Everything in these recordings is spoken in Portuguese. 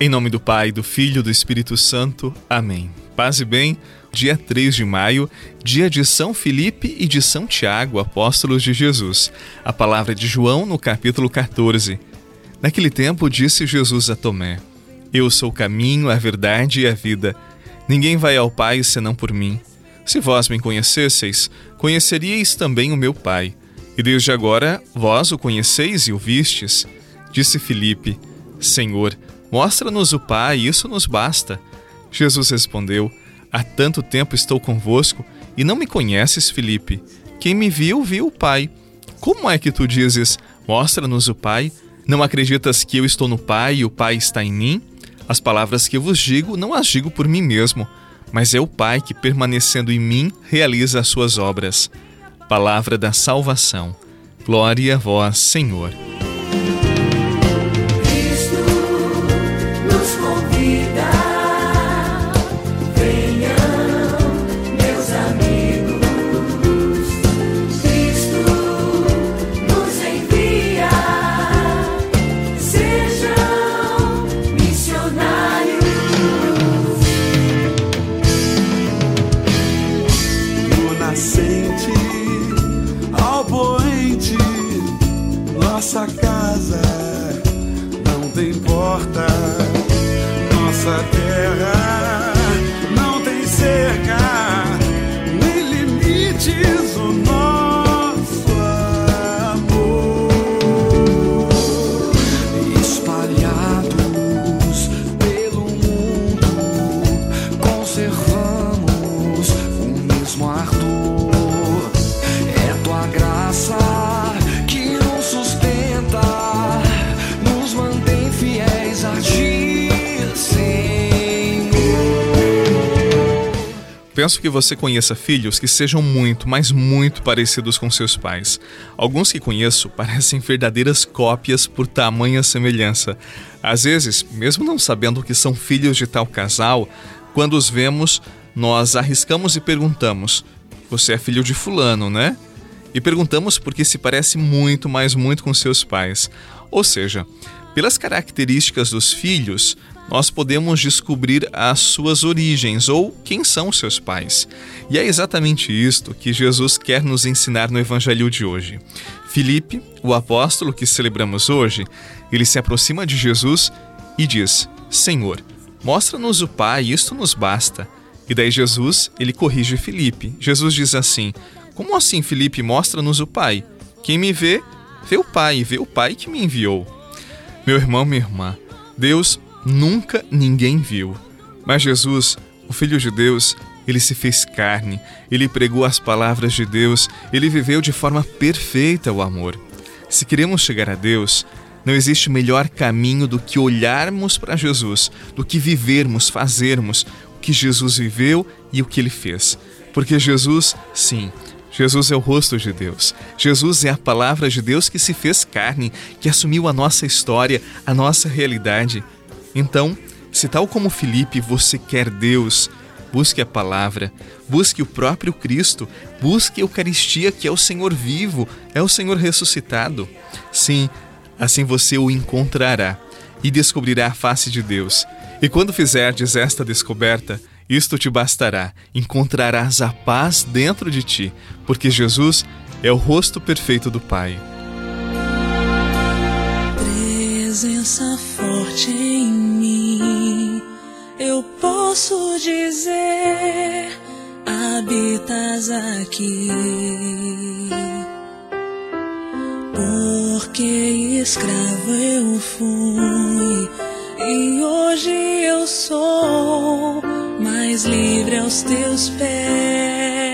Em nome do Pai, do Filho e do Espírito Santo. Amém. Paz e bem, dia 3 de maio, dia de São Felipe e de São Tiago, apóstolos de Jesus. A palavra de João no capítulo 14. Naquele tempo disse Jesus a Tomé: Eu sou o caminho, a verdade e a vida. Ninguém vai ao Pai senão por mim. Se vós me conhecesseis, conheceríeis também o meu Pai. E desde agora vós o conheceis e o vistes. Disse Filipe: Senhor, Mostra-nos o Pai, isso nos basta. Jesus respondeu: Há tanto tempo estou convosco e não me conheces, Filipe. Quem me viu, viu o Pai. Como é que tu dizes: Mostra-nos o Pai? Não acreditas que eu estou no Pai e o Pai está em mim? As palavras que vos digo, não as digo por mim mesmo, mas é o Pai que, permanecendo em mim, realiza as suas obras. Palavra da salvação. Glória a vós, Senhor. Nossa casa não tem porta, nossa terra não tem cerca, nem limites o nosso amor. Espalhados pelo mundo, conservamos Penso que você conheça filhos que sejam muito, mas muito parecidos com seus pais. Alguns que conheço parecem verdadeiras cópias por tamanha semelhança. Às vezes, mesmo não sabendo que são filhos de tal casal, quando os vemos, nós arriscamos e perguntamos: Você é filho de Fulano, né? E perguntamos porque se parece muito, mas muito com seus pais. Ou seja, pelas características dos filhos, nós podemos descobrir as suas origens ou quem são seus pais. E é exatamente isto que Jesus quer nos ensinar no evangelho de hoje. Filipe, o apóstolo que celebramos hoje, ele se aproxima de Jesus e diz: Senhor, mostra-nos o Pai, isto nos basta. E daí Jesus, ele corrige Filipe. Jesus diz assim: Como assim, Filipe, mostra-nos o Pai? Quem me vê, vê o Pai, vê o Pai que me enviou. Meu irmão, minha irmã, Deus nunca ninguém viu. Mas Jesus, o Filho de Deus, ele se fez carne, ele pregou as palavras de Deus, ele viveu de forma perfeita o amor. Se queremos chegar a Deus, não existe melhor caminho do que olharmos para Jesus, do que vivermos, fazermos o que Jesus viveu e o que ele fez. Porque Jesus, sim, Jesus é o rosto de Deus. Jesus é a palavra de Deus que se fez carne, que assumiu a nossa história, a nossa realidade. Então, se tal como Felipe você quer Deus, busque a palavra, busque o próprio Cristo, busque a Eucaristia, que é o Senhor vivo, é o Senhor ressuscitado. Sim, assim você o encontrará e descobrirá a face de Deus. E quando fizerdes esta descoberta, isto te bastará, encontrarás a paz dentro de ti, porque Jesus é o rosto perfeito do Pai. Presença posso dizer: habitas aqui. Porque escravo eu fui e hoje eu sou mais livre aos teus pés.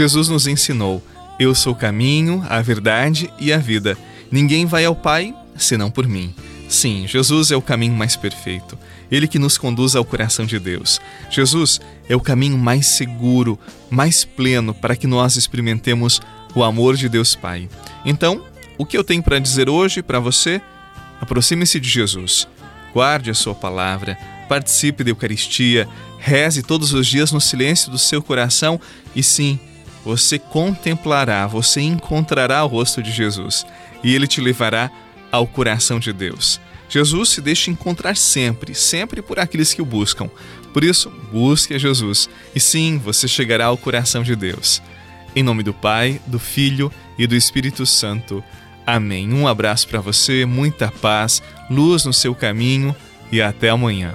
Jesus nos ensinou: Eu sou o caminho, a verdade e a vida. Ninguém vai ao Pai senão por mim. Sim, Jesus é o caminho mais perfeito. Ele que nos conduz ao coração de Deus. Jesus é o caminho mais seguro, mais pleno para que nós experimentemos o amor de Deus Pai. Então, o que eu tenho para dizer hoje para você? Aproxime-se de Jesus. Guarde a sua palavra, participe da Eucaristia, reze todos os dias no silêncio do seu coração e sim, você contemplará, você encontrará o rosto de Jesus e ele te levará ao coração de Deus. Jesus se deixa encontrar sempre, sempre por aqueles que o buscam. Por isso, busque a Jesus e sim, você chegará ao coração de Deus. Em nome do Pai, do Filho e do Espírito Santo. Amém. Um abraço para você, muita paz, luz no seu caminho e até amanhã.